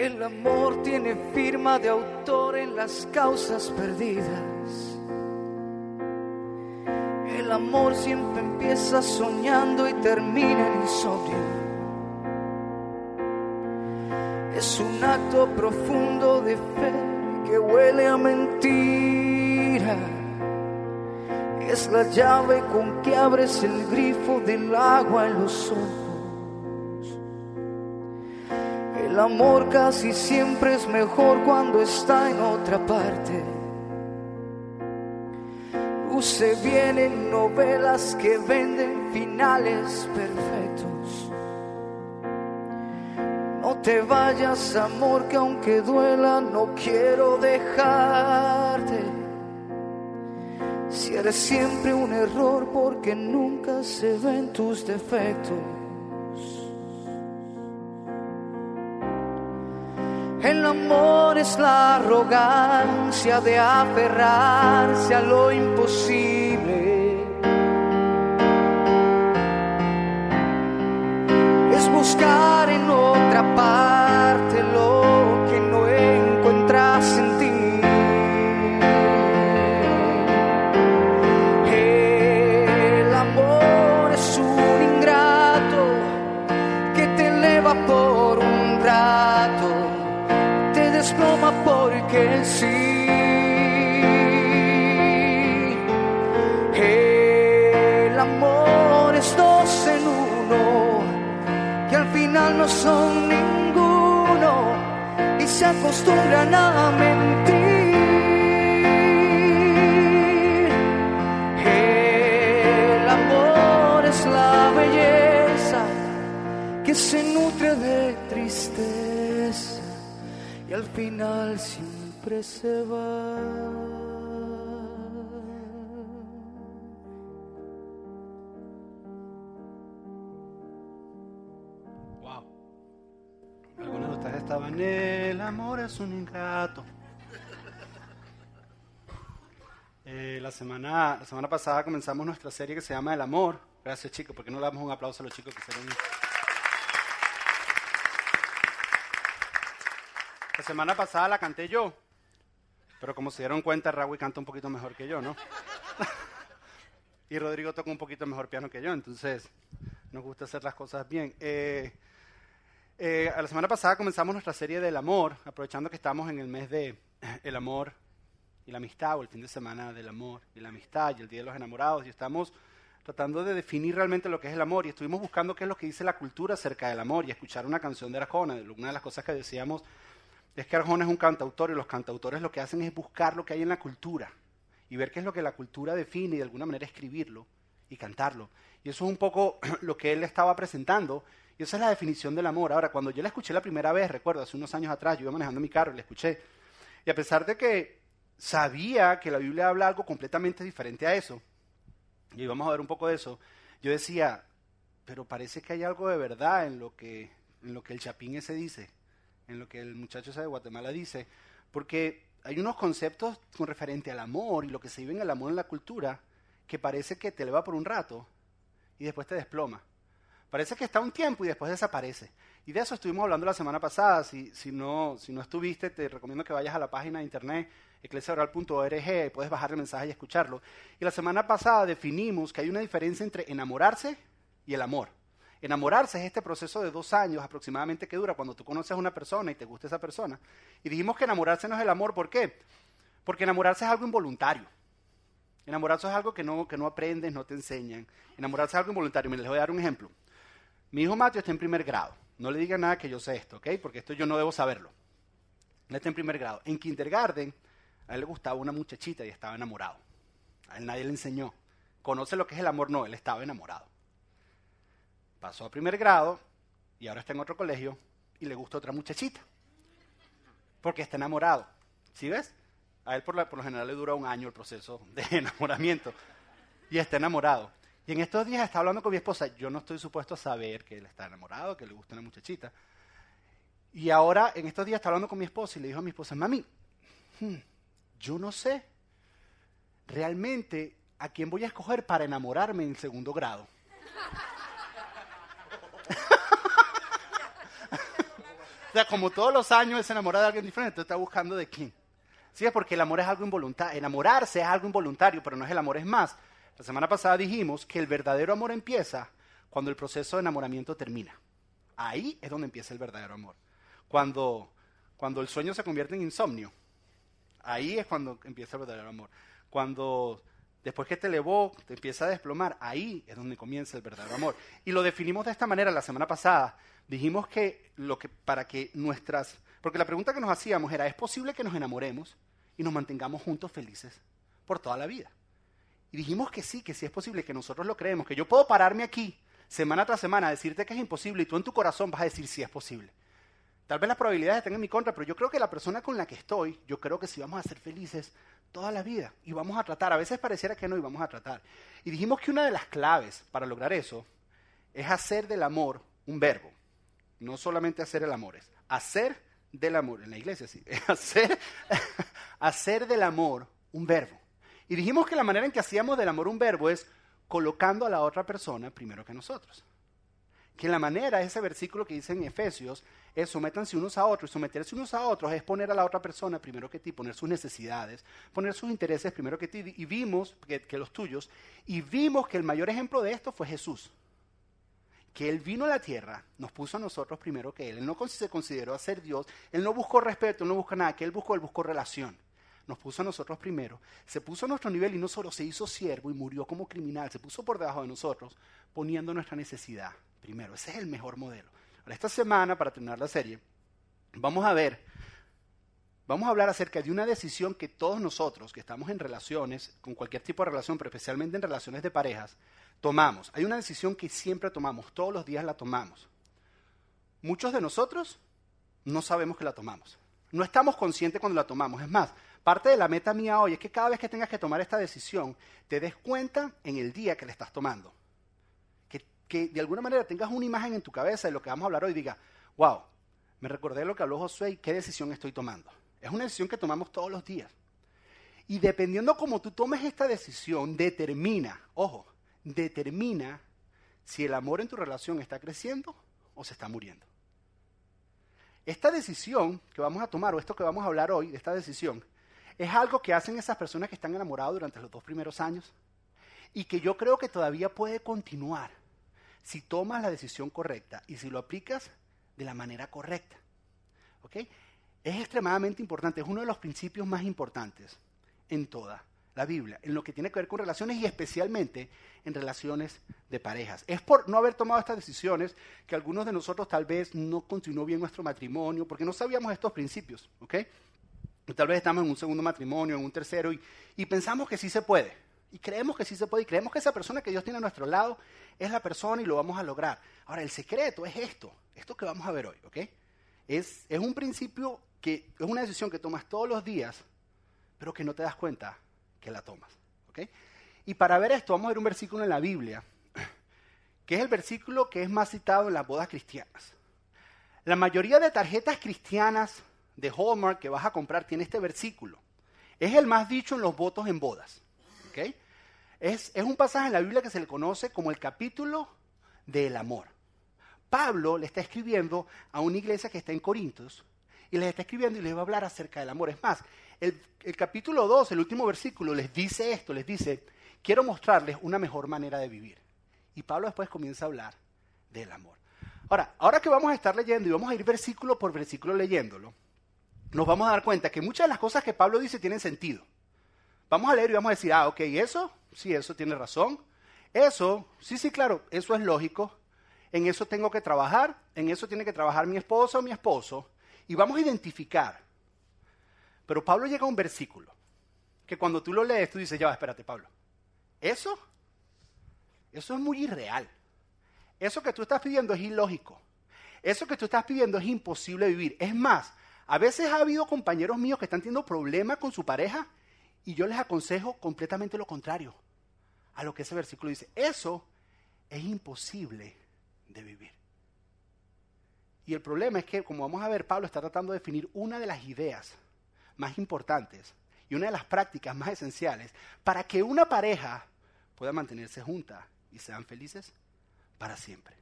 El amor tiene firma de autor en las causas perdidas. El amor siempre empieza soñando y termina en insomnio. Es un acto profundo de fe que huele a mentira. Es la llave con que abres el grifo del agua en los ojos. Amor casi siempre es mejor cuando está en otra parte. Luce bien en novelas que venden finales perfectos. No te vayas, amor, que aunque duela, no quiero dejarte. Si eres siempre un error, porque nunca se ven tus defectos. Es la arrogancia de aferrarse a lo imposible. Final siempre se va. Wow. Algunos de ustedes estaban, el amor es un ingrato. Eh, la, semana, la semana pasada comenzamos nuestra serie que se llama El amor. Gracias chicos, ¿por qué no le damos un aplauso a los chicos que hicieron La semana pasada la canté yo, pero como se dieron cuenta, Raúl canta un poquito mejor que yo, ¿no? y Rodrigo toca un poquito mejor piano que yo, entonces nos gusta hacer las cosas bien. Eh, eh, la semana pasada comenzamos nuestra serie del amor, aprovechando que estamos en el mes de el amor y la amistad, o el fin de semana del amor y la amistad, y el Día de los Enamorados, y estamos tratando de definir realmente lo que es el amor, y estuvimos buscando qué es lo que dice la cultura acerca del amor, y escuchar una canción de Arjona. Una de las cosas que decíamos es que Arjona es un cantautor, y los cantautores lo que hacen es buscar lo que hay en la cultura, y ver qué es lo que la cultura define, y de alguna manera escribirlo y cantarlo. Y eso es un poco lo que él estaba presentando, y esa es la definición del amor. Ahora, cuando yo la escuché la primera vez, recuerdo, hace unos años atrás, yo iba manejando mi carro y la escuché, y a pesar de que sabía que la Biblia habla algo completamente diferente a eso, y vamos a ver un poco de eso, yo decía, pero parece que hay algo de verdad en lo que, en lo que el chapín ese dice, en lo que el muchacho ese de Guatemala dice, porque hay unos conceptos con referente al amor y lo que se vive en el amor en la cultura que parece que te eleva por un rato y después te desploma. Parece que está un tiempo y después desaparece. Y de eso estuvimos hablando la semana pasada. Si, no estuviste, te recomiendo que vayas a la página de internet eclesiaoral.org y puedes bajar el mensaje y escucharlo. Y la semana pasada definimos que hay una diferencia entre enamorarse y el amor. Enamorarse es este proceso de dos años aproximadamente que dura cuando tú conoces a una persona y te gusta esa persona. Y dijimos que enamorarse no es el amor. ¿Por qué? Porque enamorarse es algo involuntario. Enamorarse es algo que no, que no aprendes, no te enseñan. Enamorarse es algo involuntario. Mira, les voy a dar un ejemplo. Mi hijo Mateo está en primer grado. No le digan nada que yo sé esto, ¿ok? Porque esto yo no debo saberlo. Él está en primer grado. En kindergarten, a él le gustaba una muchachita y estaba enamorado. A él nadie le enseñó. Conoce lo que es el amor, no, él estaba enamorado. Pasó a primer grado y ahora está en otro colegio y le gusta otra muchachita. Porque está enamorado. ¿Sí ves? A él por, lo general le dura un año el proceso de enamoramiento. Y está enamorado. Y en estos días está hablando con mi esposa. Yo no estoy supuesto a saber que él está enamorado, que le gusta una muchachita. Y ahora, en estos días, está hablando con mi esposa y le dijo a mi esposa, mami, hmm, yo no sé realmente a quién voy a escoger para enamorarme en segundo grado. O sea, como todos los años se enamora de alguien diferente, tú estás buscando de quién. Sí, es porque el amor es algo involuntario. Enamorarse es algo involuntario, pero no es el amor, es más. La semana pasada dijimos que el verdadero amor empieza cuando el proceso de enamoramiento termina. Ahí es donde empieza el verdadero amor. Cuando, cuando el sueño se convierte en insomnio, ahí es cuando empieza el verdadero amor. Cuando después que te elevó, te empieza a desplomar, ahí es donde comienza el verdadero amor. Y lo definimos de esta manera la semana pasada. Dijimos que, para que nuestras... Porque la pregunta que nos hacíamos era, ¿es posible que nos enamoremos y nos mantengamos juntos felices por toda la vida? Y dijimos que sí, que sí es posible, que nosotros lo creemos, que yo puedo pararme aquí semana tras semana a decirte que es imposible y tú en tu corazón vas a decir sí es posible. Tal vez las probabilidades estén en mi contra, pero yo creo que la persona con la que estoy, yo creo que sí vamos a ser felices toda la vida y vamos a tratar. A veces pareciera que no y vamos a tratar. Y dijimos que una de las claves para lograr eso es hacer del amor un verbo. No solamente hacer el amor, es hacer del amor. En la iglesia sí. hacer, hacer del amor un verbo. Y dijimos que la manera en que hacíamos del amor un verbo es colocando a la otra persona primero que nosotros que la manera, ese versículo que dice en Efesios, es sométanse unos a otros. Y someterse unos a otros es poner a la otra persona primero que ti, poner sus necesidades, poner sus intereses primero que ti. Y vimos que, los tuyos, y vimos que el mayor ejemplo de esto fue Jesús. Que Él vino a la tierra, nos puso a nosotros primero que Él. Él no se consideró a ser Dios, Él no buscó respeto, Él no buscó nada, que Él buscó, Él buscó relación nos puso a nosotros primero, se puso a nuestro nivel y no solo se hizo siervo y murió como criminal, se puso por debajo de nosotros, poniendo nuestra necesidad primero. Ese es el mejor modelo. Ahora, esta semana, para terminar la serie, vamos a ver, vamos a hablar acerca de una decisión que todos nosotros, que estamos en relaciones, con cualquier tipo de relación, pero especialmente en relaciones de parejas, tomamos. Hay una decisión que siempre tomamos, todos los días la tomamos. Muchos de nosotros no sabemos que la tomamos. No estamos conscientes cuando la tomamos. Es más, parte de la meta mía hoy es que cada vez que tengas que tomar esta decisión, te des cuenta en el día que la estás tomando que de alguna manera tengas una imagen en tu cabeza de lo que vamos a hablar hoy y diga, wow, me recordé lo que habló Josué y qué decisión estoy tomando. Es una decisión que tomamos todos los días. Y dependiendo cómo tú tomes esta decisión, determina, ojo, determina si el amor en tu relación está creciendo o se está muriendo. Esta decisión que vamos a tomar, o esto que vamos a hablar hoy, de esta decisión, es algo que hacen esas personas que están enamoradas durante los dos primeros años y que yo creo que todavía puede continuar si tomas la decisión correcta y si lo aplicas de la manera correcta. ¿Ok? Es extremadamente importante, es uno de los principios más importantes en toda la Biblia, en lo que tiene que ver con relaciones y especialmente en relaciones de parejas. Es por no haber tomado estas decisiones que algunos de nosotros tal vez no continuó bien nuestro matrimonio porque no sabíamos estos principios, ¿ok? tal vez estamos en un segundo matrimonio, en un tercero y, y pensamos que sí se puede. Y creemos que sí se puede y creemos que esa persona que Dios tiene a nuestro lado es la persona y lo vamos a lograr. Ahora, el secreto es esto, esto que vamos a ver hoy, ¿ok? Es, es un principio que es una decisión que tomas todos los días, pero que no te das cuenta que la tomas, ¿ok? Y para ver esto, vamos a ver un versículo en la Biblia, que es el versículo que es más citado en las bodas cristianas. La mayoría de tarjetas cristianas de Hallmark que vas a comprar tiene este versículo. Es el más dicho en los votos en bodas. Es, un pasaje en la Biblia que se le conoce como el capítulo del amor. Pablo le está escribiendo a una iglesia que está en Corintios y les está escribiendo y les va a hablar acerca del amor. Es más, el, el, capítulo 2, el último versículo, les dice esto, les dice, quiero mostrarles una mejor manera de vivir. Y Pablo después comienza a hablar del amor. Ahora, ahora que vamos a estar leyendo y vamos a ir versículo por versículo leyéndolo, nos vamos a dar cuenta que muchas de las cosas que Pablo dice tienen sentido. Vamos a leer y vamos a decir, ah, ok, eso, sí, eso tiene razón. Eso, sí, sí, claro, eso es lógico. En eso tengo que trabajar, en eso tiene que trabajar mi esposa o mi esposo. Y vamos a identificar. Pero Pablo llega a un versículo que cuando tú lo lees, tú dices, ya espérate, Pablo. Eso, eso es muy irreal. Eso que tú estás pidiendo es ilógico. Eso que tú estás pidiendo es imposible vivir. Es más, a veces ha habido compañeros míos que están teniendo problemas con su pareja y yo les aconsejo completamente lo contrario a lo que ese versículo dice. Eso es imposible de vivir. Y el problema es que, como vamos a ver, Pablo está tratando de definir una de las ideas más importantes y una de las prácticas más esenciales para que una pareja pueda mantenerse junta y sean felices para siempre.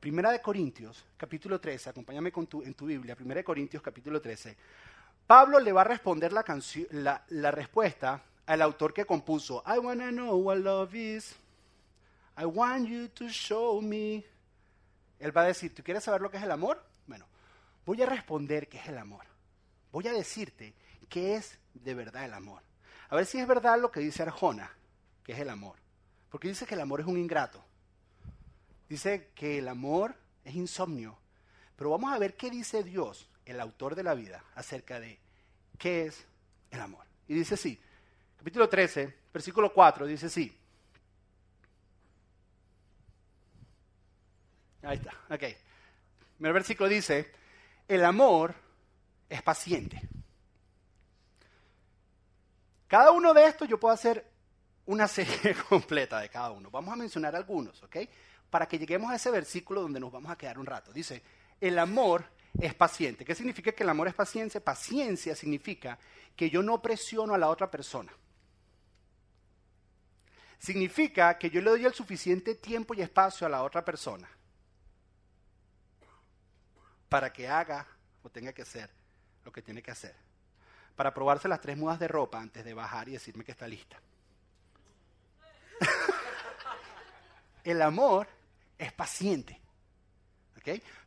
Primera de Corintios, capítulo 13, acompáñame con tu, en tu Biblia, Primera de Corintios, capítulo 13. Pablo le va a responder la, la, la respuesta al autor que compuso I wanna know what love is. I want you to show me. Él va a decir, ¿tú quieres saber lo que es el amor? Bueno, voy a responder qué es el amor. Voy a decirte qué es de verdad el amor. A ver si es verdad lo que dice Arjona, que es el amor. Porque dice que el amor es un ingrato. Dice que el amor es insomnio. Pero vamos a ver qué dice Dios, el autor de la vida, acerca de qué es el amor. Y dice así, capítulo 13, versículo 4, dice así. Ahí está, ok. El versículo dice, el amor es paciente. Cada uno de estos yo puedo hacer una serie completa de cada uno. Vamos a mencionar algunos, ¿ok? Para que lleguemos a ese versículo donde nos vamos a quedar un rato. Dice, el amor es paciente. ¿Qué significa que el amor es paciencia? Paciencia significa que yo no presiono a la otra persona. Significa que yo le doy el suficiente tiempo y espacio a la otra persona para que haga o tenga que hacer lo que tiene que hacer. Para probarse las tres mudas de ropa antes de bajar y decirme que está lista. el amor es paciente.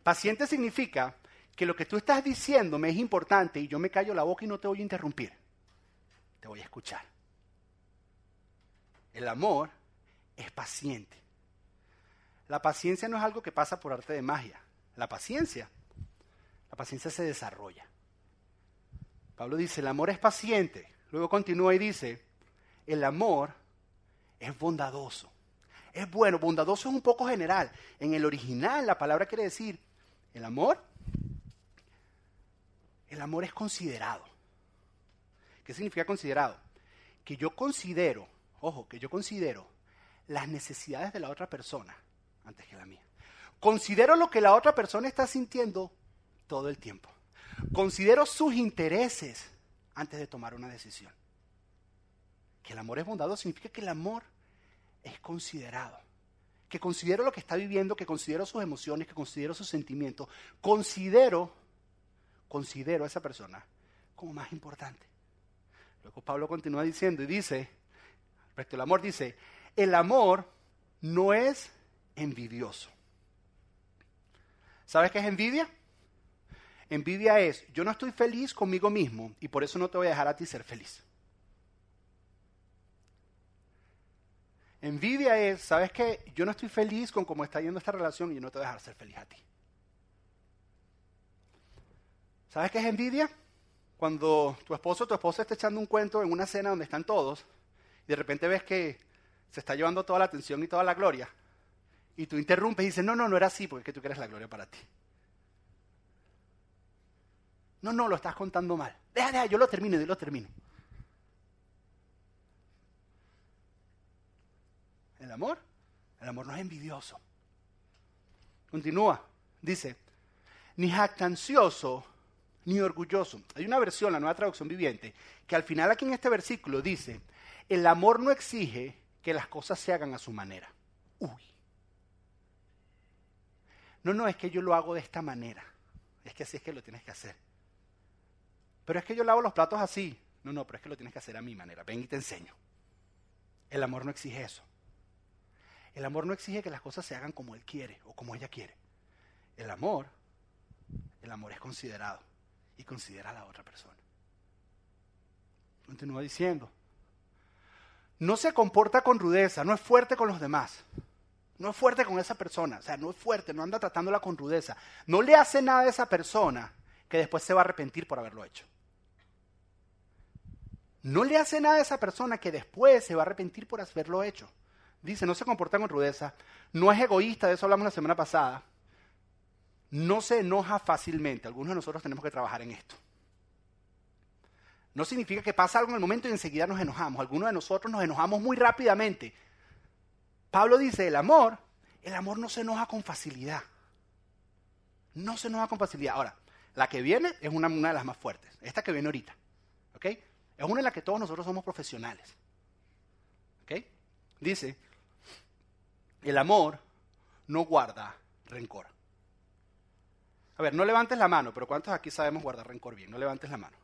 Paciente significa que lo que tú estás diciendo me es importante y yo me callo la boca y no te voy a interrumpir. Te voy a escuchar. El amor es paciente. La paciencia no es algo que pasa por arte de magia. La paciencia, la paciencia se desarrolla. Pablo dice, el amor es paciente. Luego continúa y dice, el amor es bondadoso. Es bueno, bondadoso es un poco general. En el original la palabra quiere decir, el amor, el amor es considerado. ¿Qué significa considerado? Que yo considero, ojo, que yo considero las necesidades de la otra persona antes que la mía. Considero lo que la otra persona está sintiendo todo el tiempo. Considero sus intereses antes de tomar una decisión. Que el amor es bondadoso significa que el amor es considerado. Que considero lo que está viviendo, que considero sus emociones, que considero sus sentimientos. Considero, considero a esa persona como más importante. Luego Pablo continúa diciendo y dice, respecto al amor, dice, el amor no es envidioso. ¿Sabes qué es envidia? Envidia es, yo no estoy feliz conmigo mismo y por eso no te voy a dejar a ti ser feliz. Envidia es, ¿sabes qué? Yo no estoy feliz con cómo está yendo esta relación y yo no te voy a dejar ser feliz a ti. ¿Sabes qué es envidia? Cuando tu esposo o tu esposa está echando un cuento en una cena donde están todos y de repente ves que se está llevando toda la atención y toda la gloria y tú interrumpes y dices, no, no, no era así porque es que tú quieres la gloria para ti. No, no, lo estás contando mal. Deja, deja, yo lo termino, yo lo termino. El amor, el amor no es envidioso. Continúa, dice, ni jactancioso ni orgulloso. Hay una versión, la nueva traducción viviente, que al final aquí en este versículo dice, el amor no exige que las cosas se hagan a su manera. Uy. No, no, es que yo lo hago de esta manera. Es que así es que lo tienes que hacer. Pero es que yo lavo los platos así. No, no, pero es que lo tienes que hacer a mi manera. Ven y te enseño. El amor no exige eso. El amor no exige que las cosas se hagan como él quiere o como ella quiere. El amor, el amor es considerado y considera a la otra persona. Continúa diciendo, no se comporta con rudeza, no es fuerte con los demás. No es fuerte con esa persona, o sea, no es fuerte, no anda tratándola con rudeza. No le hace nada a esa persona que después se va a arrepentir por haberlo hecho. No le hace nada a esa persona que después se va a arrepentir por haberlo hecho. Dice, no se comporta con rudeza, no es egoísta, de eso hablamos la semana pasada, no se enoja fácilmente. Algunos de nosotros tenemos que trabajar en esto. No significa que pasa algo en el momento y enseguida nos enojamos. Algunos de nosotros nos enojamos muy rápidamente. Pablo dice, el amor, el amor no se enoja con facilidad. No se enoja con facilidad. Ahora, la que viene es una, de las más fuertes. Esta que viene ahorita. ¿Ok? Es una en la que todos nosotros somos profesionales. ¿Ok? Dice, el amor no guarda rencor. A ver, no levantes la mano, pero ¿cuántos aquí sabemos guardar rencor bien? No levantes la mano.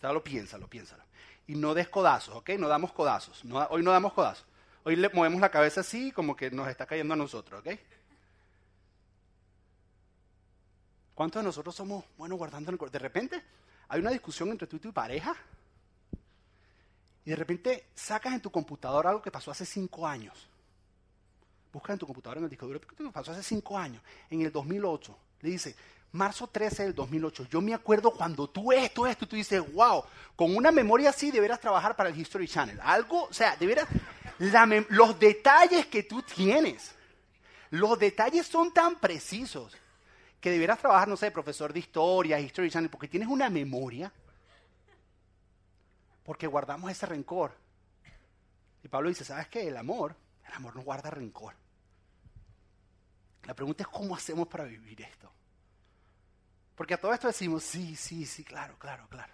Solo piénsalo, piénsalo. Y no des codazos, ¿ok? No damos codazos. hoy no damos codazos. Hoy le movemos la cabeza así como que nos está cayendo a nosotros, ¿ok? ¿Cuántos de nosotros somos buenos guardando rencor? De repente hay una discusión entre tú y tu pareja y de repente sacas en tu computadora algo que pasó hace cinco años. Busca en tu computadora en el disco duro, ¿qué pasó hace cinco años? En el 2008. Le dice, marzo 13 del 2008. Yo me acuerdo cuando tú esto, esto, tú dices, wow, con una memoria así deberás trabajar para el History Channel. Algo, o sea, deberás, los detalles que tú tienes, los detalles son tan precisos que deberás trabajar, no sé, profesor de historia, History Channel, porque tienes una memoria, porque guardamos ese rencor. Y Pablo dice, ¿sabes qué? El amor, el amor no guarda rencor. La pregunta es cómo hacemos para vivir esto. Porque a todo esto decimos, sí, sí, sí, claro, claro, claro.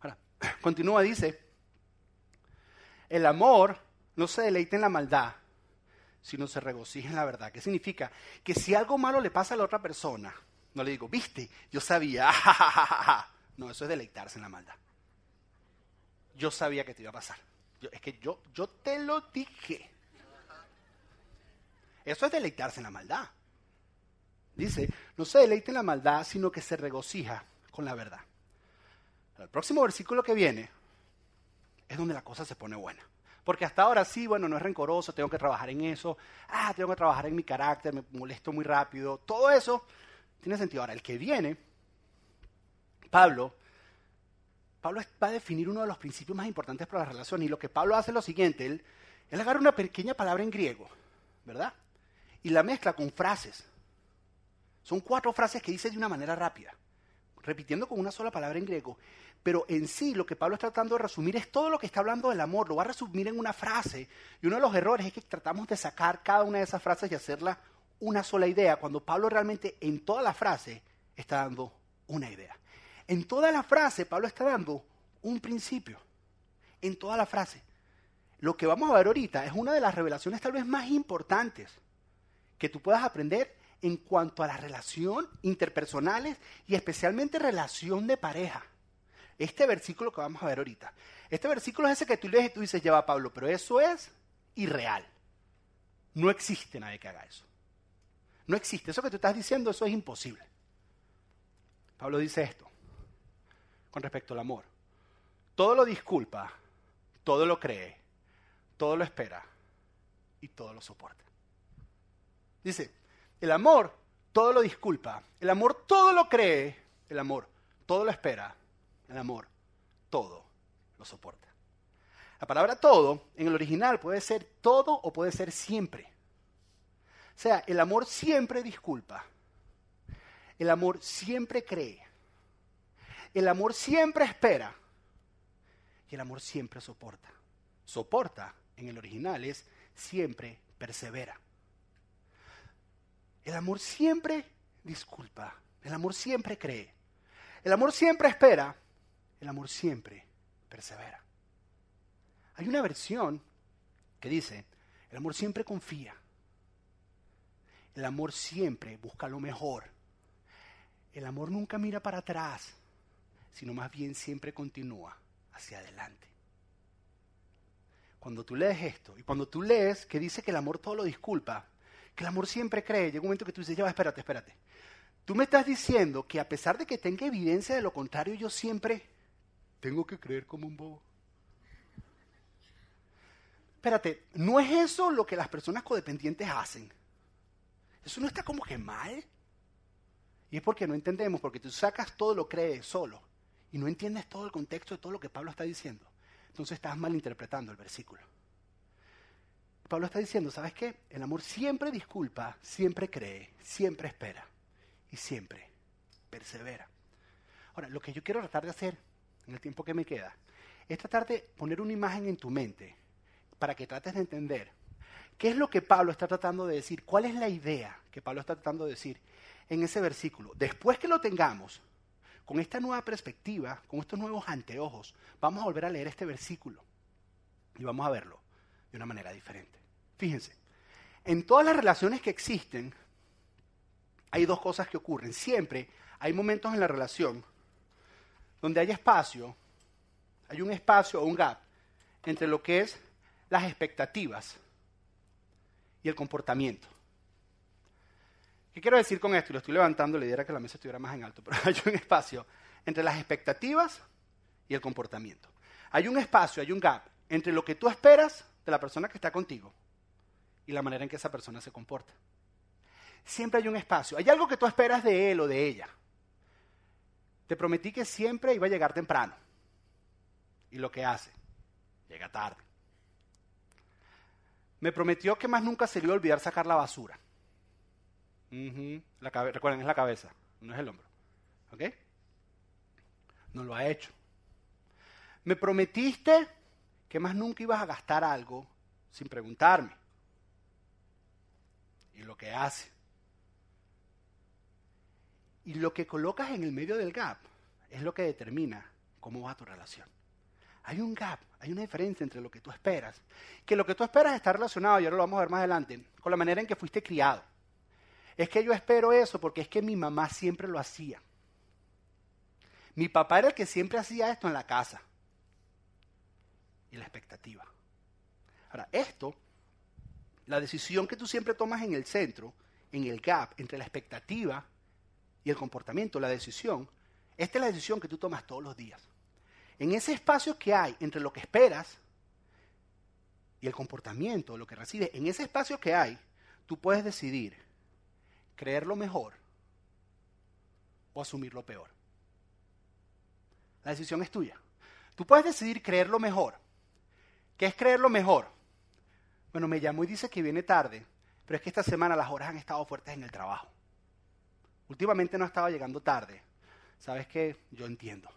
Ahora, continúa, dice, el amor no se deleita en la maldad, sino se regocija en la verdad. ¿Qué significa? Que si algo malo le pasa a la otra persona, no le digo, viste, yo sabía, no, eso es deleitarse en la maldad. Yo sabía que te iba a pasar. es que yo, yo te lo dije. Eso es deleitarse en la maldad. Dice, no se deleite en la maldad, sino que se regocija con la verdad. El próximo versículo que viene es donde la cosa se pone buena. Porque hasta ahora sí, bueno, no es rencoroso, tengo que trabajar en eso, ah, tengo que trabajar en mi carácter, me molesto muy rápido, todo eso tiene sentido. Ahora, el que viene, Pablo, Pablo va a definir uno de los principios más importantes para la relación y lo que Pablo hace es lo siguiente, él, él agarra una pequeña palabra en griego, ¿verdad? Y la mezcla con frases. Son cuatro frases que dice de una manera rápida, repitiendo con una sola palabra en griego. Pero en sí lo que Pablo está tratando de resumir es todo lo que está hablando del amor, lo va a resumir en una frase. Y uno de los errores es que tratamos de sacar cada una de esas frases y hacerla una sola idea, cuando Pablo realmente en toda la frase está dando una idea. En toda la frase Pablo está dando un principio. En toda la frase. Lo que vamos a ver ahorita es una de las revelaciones tal vez más importantes que tú puedas aprender en cuanto a la relación interpersonales y especialmente relación de pareja. Este versículo que vamos a ver ahorita. Este versículo es ese que tú lees y tú dices, lleva Pablo, pero eso es irreal. No existe nadie que haga eso. No existe. Eso que tú estás diciendo, eso es imposible. Pablo dice esto con respecto al amor. Todo lo disculpa, todo lo cree, todo lo espera y todo lo soporta. Dice, el amor todo lo disculpa, el amor todo lo cree, el amor todo lo espera, el amor todo lo soporta. La palabra todo en el original puede ser todo o puede ser siempre. O sea, el amor siempre disculpa. El amor siempre cree. El amor siempre espera. Y el amor siempre soporta. Soporta en el original es siempre persevera. El amor siempre disculpa. El amor siempre cree. El amor siempre espera. El amor siempre persevera. Hay una versión que dice, el amor siempre confía. El amor siempre busca lo mejor. El amor nunca mira para atrás, sino más bien siempre continúa hacia adelante. Cuando tú lees esto y cuando tú lees que dice que el amor todo lo disculpa, que el amor siempre cree. Llega un momento que tú dices, ya va, espérate, espérate. Tú me estás diciendo que a pesar de que tenga evidencia de lo contrario, yo siempre tengo que creer como un bobo. Espérate, ¿no es eso lo que las personas codependientes hacen? Eso no está como que mal. Y es porque no entendemos, porque tú sacas todo lo crees solo y no entiendes todo el contexto de todo lo que Pablo está diciendo. Entonces estás malinterpretando el versículo. Pablo está diciendo, ¿sabes qué? El amor siempre disculpa, siempre cree, siempre espera y siempre persevera. Ahora, lo que yo quiero tratar de hacer en el tiempo que me queda es tratar de poner una imagen en tu mente para que trates de entender qué es lo que Pablo está tratando de decir, cuál es la idea que Pablo está tratando de decir en ese versículo. Después que lo tengamos, con esta nueva perspectiva, con estos nuevos anteojos, vamos a volver a leer este versículo y vamos a verlo de una manera diferente. Fíjense, en todas las relaciones que existen, hay dos cosas que ocurren. Siempre hay momentos en la relación donde hay espacio, hay un espacio o un gap entre lo que es las expectativas y el comportamiento. ¿Qué quiero decir con esto? Y lo estoy levantando, le diera que la mesa estuviera más en alto, pero hay un espacio entre las expectativas y el comportamiento. Hay un espacio, hay un gap entre lo que tú esperas de la persona que está contigo y la manera en que esa persona se comporta. Siempre hay un espacio. Hay algo que tú esperas de él o de ella. Te prometí que siempre iba a llegar temprano. Y lo que hace, llega tarde. Me prometió que más nunca se le iba a olvidar sacar la basura. recuerden, es la cabeza, no es el hombro. ¿Ok? No lo ha hecho. Me prometiste que más nunca ibas a gastar algo sin preguntarme. Y lo que hace. Y lo que colocas en el medio del gap es lo que determina cómo va tu relación. Hay un gap, hay una diferencia entre lo que tú esperas. Que lo que tú esperas está relacionado, y ahora lo vamos a ver más adelante, con la manera en que fuiste criado. Es que yo espero eso porque es que mi mamá siempre lo hacía. Mi papá era el que siempre hacía esto en la casa. Y la expectativa. Ahora, esto, la decisión que tú siempre tomas en el centro, en el gap entre la expectativa y el comportamiento, la decisión, esta es la decisión que tú tomas todos los días. En ese espacio que hay entre lo que esperas y el comportamiento, lo que recibes, en ese espacio que hay, tú puedes decidir creer lo mejor o asumir lo peor. La decisión es tuya. Tú puedes decidir creer lo mejor. ¿Qué es creer lo mejor? Bueno, me llamó y dice que viene tarde, pero es que esta semana las horas han estado fuertes en el trabajo. Últimamente no estaba llegando tarde. ¿Sabes qué? Yo entiendo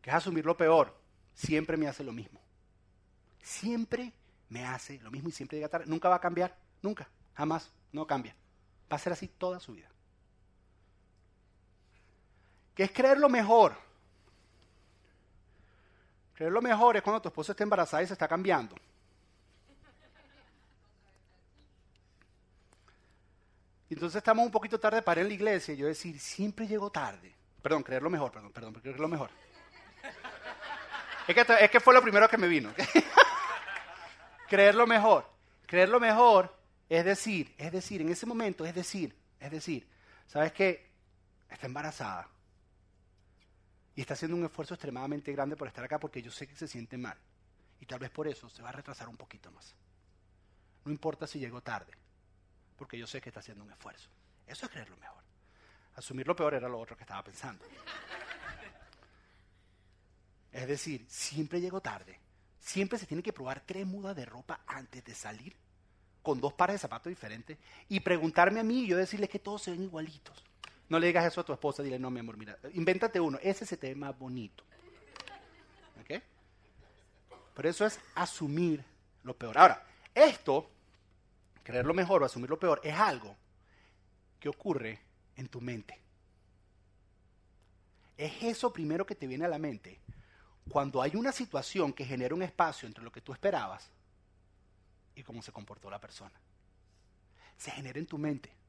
que es asumir lo peor, siempre me hace lo mismo. Siempre me hace lo mismo y siempre llega tarde. Nunca va a cambiar, nunca, jamás, no cambia. Va a ser así toda su vida. ¿Qué es creer lo mejor? Creer lo mejor es cuando tu esposa está embarazada y se está cambiando. Y entonces estamos un poquito tarde para ir la iglesia y yo decir, siempre llego tarde. Perdón, creer lo mejor, perdón, perdón, creer lo mejor. Es que, fue lo primero que me vino. Creer lo mejor. Creer lo mejor es decir, es decir, en ese momento es decir, es decir, ¿sabes qué? Está embarazada. Y está haciendo un esfuerzo extremadamente grande por estar acá porque yo sé que se siente mal. Y tal vez por eso se va a retrasar un poquito más. No importa si llegó tarde, porque yo sé que está haciendo un esfuerzo. Eso es creer lo mejor. Asumir lo peor era lo otro que estaba pensando. Es decir, siempre llego tarde. Siempre se tiene que probar tres mudas de ropa antes de salir, con dos pares de zapatos diferentes, y preguntarme a mí y yo decirle que todos se ven igualitos. No le digas eso a tu esposa, dile, no, mi amor, mira, invéntate uno, ese se te ve más bonito. ¿Ok? Pero eso es asumir lo peor. Ahora, esto, creer lo mejor o asumir lo peor, es algo que ocurre en tu mente. Es eso primero que te viene a la mente cuando hay una situación que genera un espacio entre lo que tú esperabas y cómo se comportó la persona. Se genera en tu mente.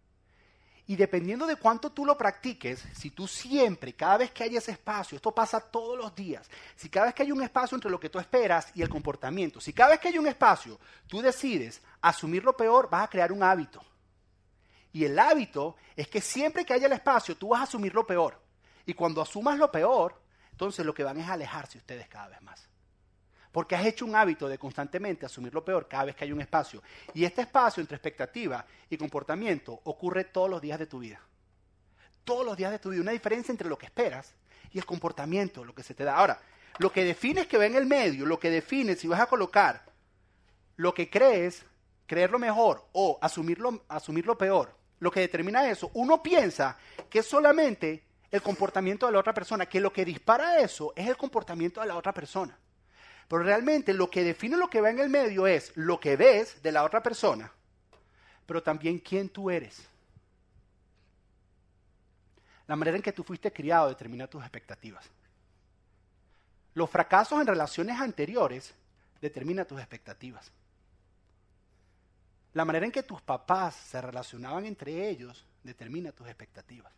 Y dependiendo de cuánto tú lo practiques, si tú siempre, cada vez que hay ese espacio, esto pasa todos los días, si cada vez que hay un espacio entre lo que tú esperas y el comportamiento, si cada vez que hay un espacio tú decides asumir lo peor, vas a crear un hábito. Y el hábito es que siempre que haya el espacio, tú vas a asumir lo peor. Y cuando asumas lo peor, entonces lo que van es a alejarse ustedes cada vez más. Porque has hecho un hábito de constantemente asumir lo peor cada vez que hay un espacio. Y este espacio entre expectativa y comportamiento ocurre todos los días de tu vida. Todos los días de tu vida. Una diferencia entre lo que esperas y el comportamiento, lo que se te da. Ahora, lo que defines que va en el medio, lo que defines si vas a colocar lo que crees, creer lo mejor o asumir lo, asumir lo peor, lo que determina eso, uno piensa que es solamente el comportamiento de la otra persona, que lo que dispara eso es el comportamiento de la otra persona. Pero realmente lo que define lo que va en el medio es lo que ves de la otra persona, pero también quién tú eres. La manera en que tú fuiste criado determina tus expectativas. Los fracasos en relaciones anteriores determinan tus expectativas. La manera en que tus papás se relacionaban entre ellos determina tus expectativas.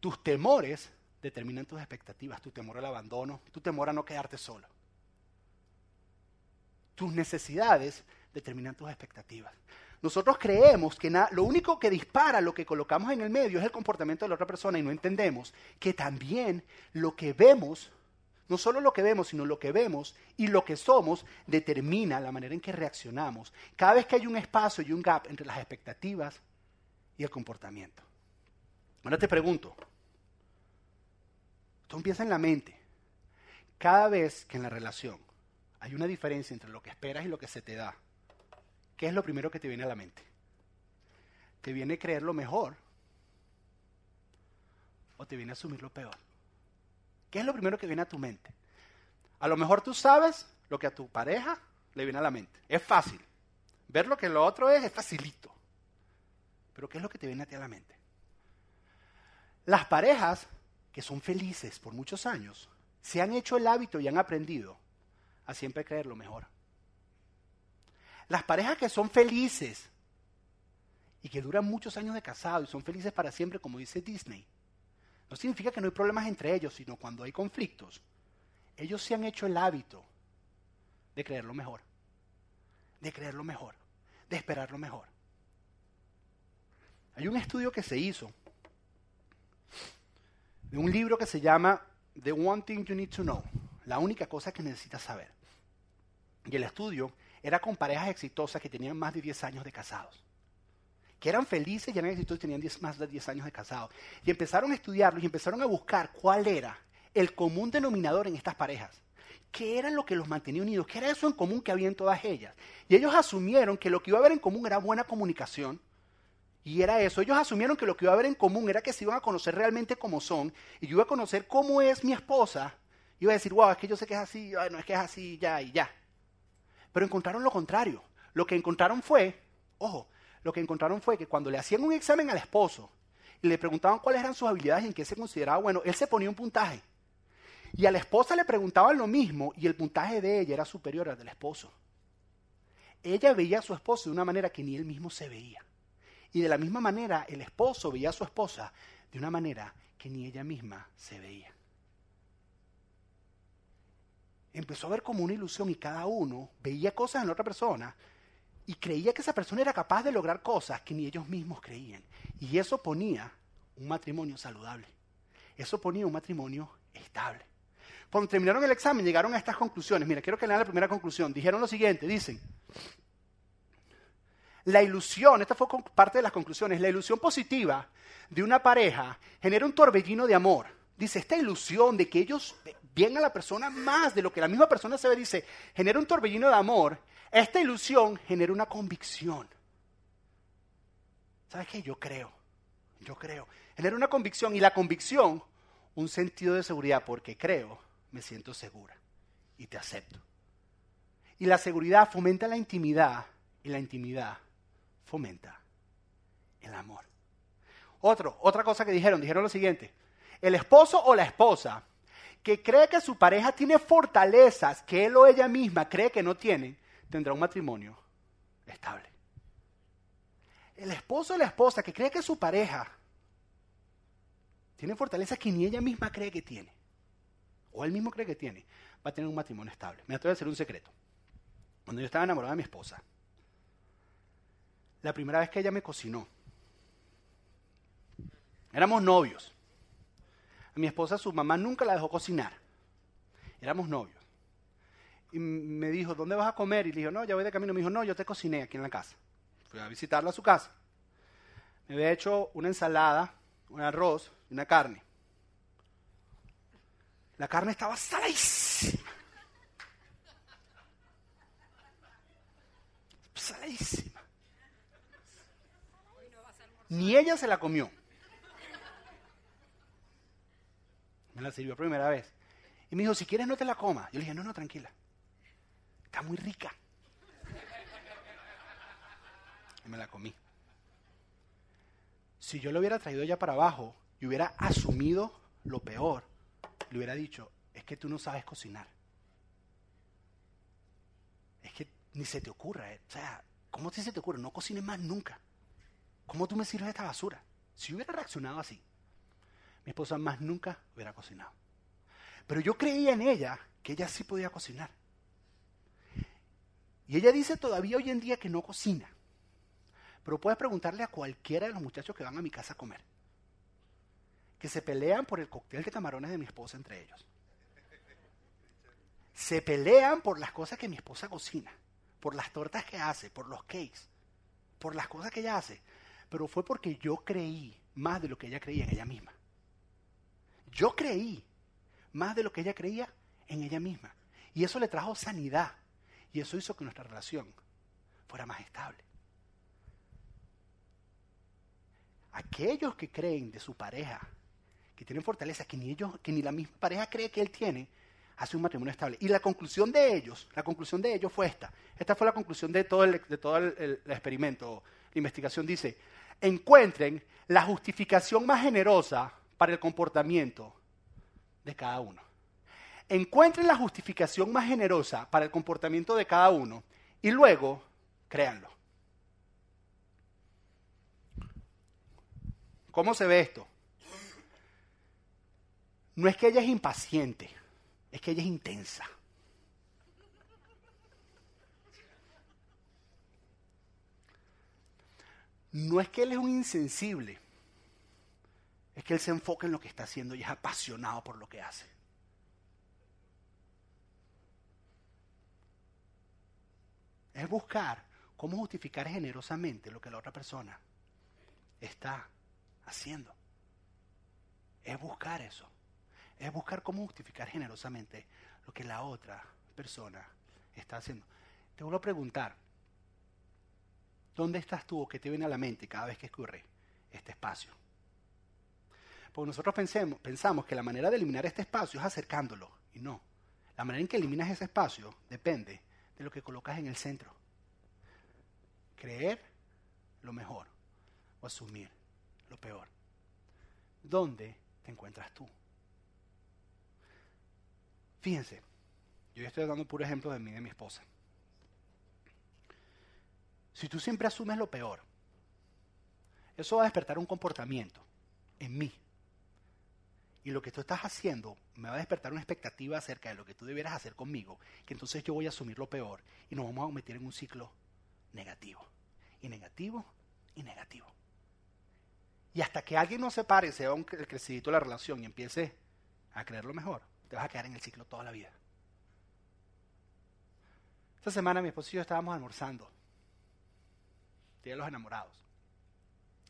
Tus temores determinan tus expectativas, tu temor al abandono, tu temor a no quedarte solo. Tus necesidades determinan tus expectativas. Nosotros creemos que lo único que dispara lo que colocamos en el medio es el comportamiento de la otra persona y no entendemos que también lo que vemos, no solo lo que vemos, sino lo que vemos y lo que somos determina la manera en que reaccionamos. Cada vez que hay un espacio y un gap entre las expectativas y el comportamiento. Ahora te pregunto, empieza en la mente. Cada vez que en la relación hay una diferencia entre lo que esperas y lo que se te da, ¿qué es lo primero que te viene a la mente? ¿Te viene a creer lo mejor? ¿O te viene a asumir lo peor? ¿Qué es lo primero que viene a tu mente? A lo mejor tú sabes lo que a tu pareja le viene a la mente. Es fácil. Ver lo que lo otro es es facilito. Pero ¿qué es lo que te viene a ti a la mente? Las parejas que son felices por muchos años se han hecho el hábito y han aprendido a siempre creer lo mejor. Las parejas que son felices y que duran muchos años de casado y son felices para siempre, como dice Disney, no significa que no hay problemas entre ellos, sino cuando hay conflictos, ellos se han hecho el hábito de creer lo mejor, de creer lo mejor, de esperar lo mejor. Hay un estudio que se hizo de un libro que se llama The One Thing You Need to Know, la única cosa que necesitas saber. Y el estudio era con parejas exitosas que tenían más de 10 años de casados. Que eran felices y eran exitosos y tenían más de 10 años de casados. Y empezaron a estudiarlos y empezaron a buscar cuál era el común denominador en estas parejas. ¿Qué era lo que los mantenía unidos? ¿Qué era eso en común que había en todas ellas? Y ellos asumieron que lo que iba a haber en común era buena comunicación. Y era eso. Ellos asumieron que lo que iba a haber en común era que se iban a conocer realmente como son. Y yo iba a conocer cómo es mi esposa. Iba a decir, wow, es que yo sé que es así, no es que es así, ya y ya. Pero encontraron lo contrario. Lo que encontraron fue, ojo, lo que encontraron fue que cuando le hacían un examen al esposo y le preguntaban cuáles eran sus habilidades y en qué se consideraba bueno, él se ponía un puntaje. Y a la esposa le preguntaban lo mismo y el puntaje de ella era superior al del esposo. Ella veía a su esposo de una manera que ni él mismo se veía. Y de la misma manera el esposo veía a su esposa de una manera que ni ella misma se veía empezó a ver como una ilusión y cada uno veía cosas en otra persona y creía que esa persona era capaz de lograr cosas que ni ellos mismos creían. Y eso ponía un matrimonio saludable. Eso ponía un matrimonio estable. Cuando terminaron el examen llegaron a estas conclusiones. Mira, quiero que lean la primera conclusión. Dijeron lo siguiente, dicen, la ilusión, esta fue parte de las conclusiones, la ilusión positiva de una pareja genera un torbellino de amor. Dice, esta ilusión de que ellos bien a la persona más de lo que la misma persona se ve, dice, genera un torbellino de amor. Esta ilusión genera una convicción. ¿Sabes qué? Yo creo, yo creo. Genera una convicción y la convicción, un sentido de seguridad, porque creo, me siento segura y te acepto. Y la seguridad fomenta la intimidad y la intimidad fomenta el amor. Otro, otra cosa que dijeron, dijeron lo siguiente, el esposo o la esposa que cree que su pareja tiene fortalezas que él o ella misma cree que no tiene, tendrá un matrimonio estable. El esposo o la esposa que cree que su pareja tiene fortalezas que ni ella misma cree que tiene, o él mismo cree que tiene, va a tener un matrimonio estable. Me atrevo a decir un secreto. Cuando yo estaba enamorado de mi esposa, la primera vez que ella me cocinó, éramos novios. A mi esposa, su mamá nunca la dejó cocinar. Éramos novios. Y me dijo, ¿dónde vas a comer? Y le dijo, no, ya voy de camino. Me dijo, no, yo te cociné aquí en la casa. Fui a visitarla a su casa. Me había hecho una ensalada, un arroz y una carne. La carne estaba saladísima. Saladísima. Ni ella se la comió. Me la sirvió primera vez. Y me dijo, si quieres no te la comas. Yo le dije, no, no, tranquila. Está muy rica. Y me la comí. Si yo lo hubiera traído ya para abajo y hubiera asumido lo peor, le hubiera dicho, es que tú no sabes cocinar. Es que ni se te ocurra. eh. O sea, ¿cómo se te ocurre? No cocines más nunca. ¿Cómo tú me sirves esta basura? Si hubiera reaccionado así, mi esposa más nunca hubiera cocinado. Pero yo creía en ella que ella sí podía cocinar. Y ella dice todavía hoy en día que no cocina. Pero puedes preguntarle a cualquiera de los muchachos que van a mi casa a comer. Que se pelean por el cóctel de camarones de mi esposa entre ellos. Se pelean por las cosas que mi esposa cocina. Por las tortas que hace, por los cakes, por las cosas que ella hace. Pero fue porque yo creí más de lo que ella creía en ella misma. Yo creí más de lo que ella creía en ella misma. Y eso le trajo sanidad. Y eso hizo que nuestra relación fuera más estable. Aquellos que creen de su pareja, que tienen fortaleza que ni ellos, que ni la misma pareja cree que él tiene, hace un matrimonio estable. Y la conclusión de ellos, la conclusión de ellos fue esta. Esta fue la conclusión de todo el, de todo el, experimento. La investigación dice, encuentren la justificación más generosa para el comportamiento de cada uno. Encuentren la justificación más generosa para el comportamiento de cada uno y luego créanlo. ¿Cómo se ve esto? No es que ella es impaciente, es que ella es intensa. No es que él es un insensible, es que él se enfoca en lo que está haciendo y es apasionado por lo que hace. Es buscar cómo justificar generosamente lo que la otra persona está haciendo. Es buscar eso. Es buscar cómo justificar generosamente lo que la otra persona está haciendo. Te vuelvo a preguntar, ¿dónde estás tú o qué te viene a la mente cada vez que ocurre este espacio? Porque nosotros pensamos que la manera de eliminar este espacio es acercándolo, y no. La manera en que eliminas ese espacio depende de lo que colocas en el centro. Creer lo mejor o asumir lo peor. ¿Dónde te encuentras tú? Fíjense, yo ya estoy dando puro ejemplo de mí y de mi esposa. Si tú siempre asumes lo peor, eso va a despertar un comportamiento en mí. Y lo que tú estás haciendo me va a despertar una expectativa acerca de lo que tú debieras hacer conmigo, que entonces yo voy a asumir lo peor y nos vamos a meter en un ciclo negativo. Y negativo y negativo. Y hasta que alguien no se pare, se va un el crecidito de la relación y empiece a creer lo mejor, te vas a quedar en el ciclo toda la vida. Esta semana mi esposo y yo estábamos almorzando. De los enamorados.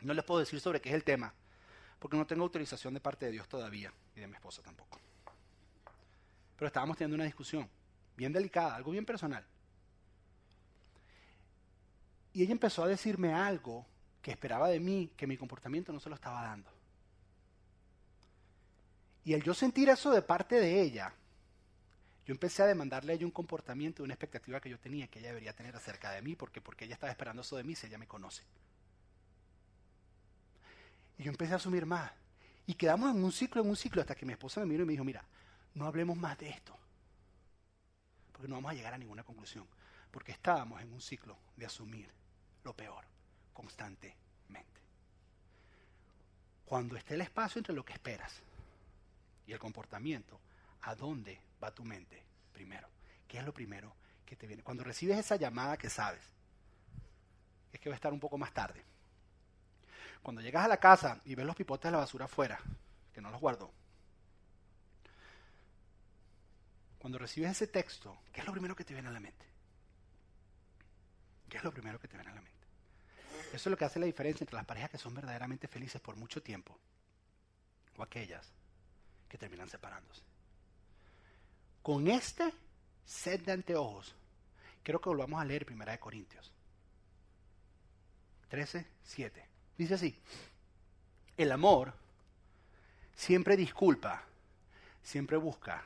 No les puedo decir sobre qué es el tema, porque no tengo autorización de parte de Dios todavía, y de mi esposa tampoco. Pero estábamos teniendo una discusión bien delicada, algo bien personal. Y ella empezó a decirme algo que esperaba de mí, que mi comportamiento no se lo estaba dando. Y al yo sentir eso de parte de ella, yo empecé a demandarle a ella un comportamiento, una expectativa que yo tenía, que ella debería tener acerca de mí, porque, porque ella estaba esperando eso de mí si ella me conoce. Y yo empecé a asumir más. Y quedamos en un ciclo, en un ciclo, hasta que mi esposa me miró y me dijo, mira, no hablemos más de esto, porque no vamos a llegar a ninguna conclusión, porque estábamos en un ciclo de asumir lo peor constantemente. Cuando esté el espacio entre lo que esperas y el comportamiento, ¿a dónde va tu mente primero? ¿Qué es lo primero que te viene? Cuando recibes esa llamada que sabes, es que va a estar un poco más tarde. Cuando llegas a la casa y ves los pipotes de la basura afuera, que no los guardó. Cuando recibes ese texto, ¿qué es lo primero que te viene a la mente? ¿Qué es lo primero que te viene a la mente? Eso es lo que hace la diferencia entre las parejas que son verdaderamente felices por mucho tiempo o aquellas que terminan separándose. Con este set de anteojos, quiero que volvamos a leer Primera de Corintios 13, 7. Dice así, el amor siempre disculpa, siempre busca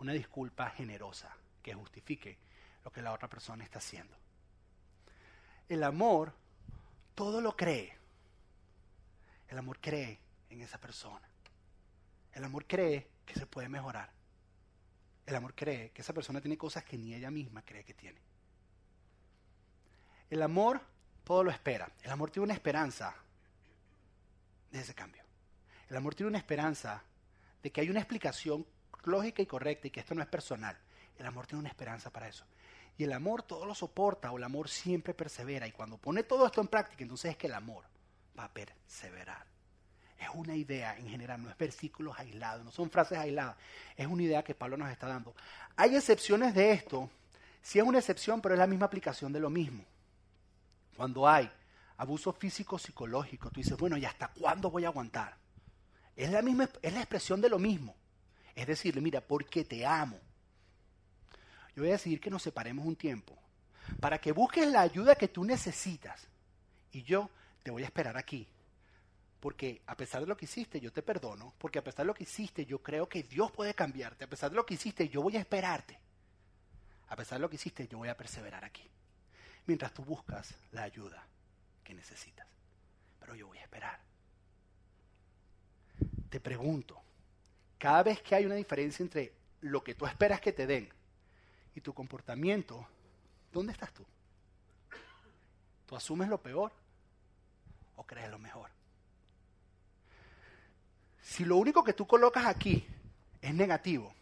una disculpa generosa que justifique lo que la otra persona está haciendo. El amor todo lo cree. El amor cree en esa persona. El amor cree que se puede mejorar. El amor cree que esa persona tiene cosas que ni ella misma cree que tiene. El amor todo lo espera. El amor tiene una esperanza de ese cambio. El amor tiene una esperanza de que hay una explicación lógica y correcta y que esto no es personal. El amor tiene una esperanza para eso. Y el amor todo lo soporta o el amor siempre persevera. Y cuando pone todo esto en práctica, entonces es que el amor va a perseverar. Es una idea en general, no es versículos aislados, no son frases aisladas. Es una idea que Pablo nos está dando. Hay excepciones de esto. Sí es una excepción, pero es la misma aplicación de lo mismo. Cuando hay abuso físico psicológico, tú dices, bueno, ¿y hasta cuándo voy a aguantar? Es la misma, es la expresión de lo mismo. Es decirle, mira, porque te amo. Yo voy a decidir que nos separemos un tiempo para que busques la ayuda que tú necesitas. Y yo te voy a esperar aquí. Porque a pesar de lo que hiciste, yo te perdono. Porque a pesar de lo que hiciste, yo creo que Dios puede cambiarte. A pesar de lo que hiciste, yo voy a esperarte. A pesar de lo que hiciste, yo voy a perseverar aquí. Mientras tú buscas la ayuda que necesitas. Pero yo voy a esperar. Te pregunto, cada vez que hay una diferencia entre lo que tú esperas que te den y tu comportamiento, ¿dónde estás tú? ¿Tú asumes lo peor o crees lo mejor? Si lo único que tú colocas aquí es negativo,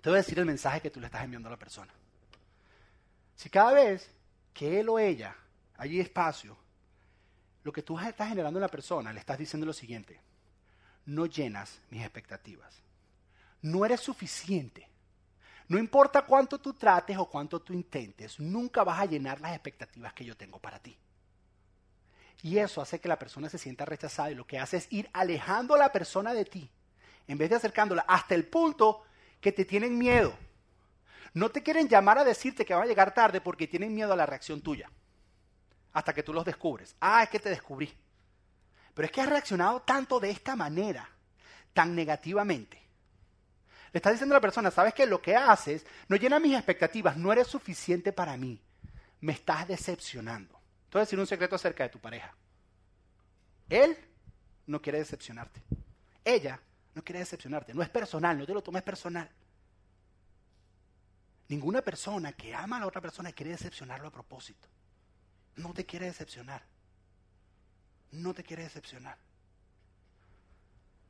te voy a decir el mensaje que tú le estás enviando a la persona. Si cada vez que él o ella hay espacio, lo que tú estás generando en la persona, le estás diciendo lo siguiente, no llenas mis expectativas. No eres suficiente. No importa cuánto tú trates o cuánto tú intentes, nunca vas a llenar las expectativas que yo tengo para ti. Y eso hace que la persona se sienta rechazada y lo que hace es ir alejando a la persona de ti, en vez de acercándola hasta el punto que te tienen miedo. No te quieren llamar a decirte que va a llegar tarde porque tienen miedo a la reacción tuya, hasta que tú los descubres. Ah, es que te descubrí. Pero es que has reaccionado tanto de esta manera, tan negativamente. Le estás diciendo a la persona, sabes que lo que haces no llena mis expectativas, no eres suficiente para mí. Me estás decepcionando. Te voy a decir un secreto acerca de tu pareja. Él no quiere decepcionarte. Ella no quiere decepcionarte. No es personal, no te lo tomes personal. Ninguna persona que ama a la otra persona quiere decepcionarlo a propósito. No te quiere decepcionar no te quiere decepcionar.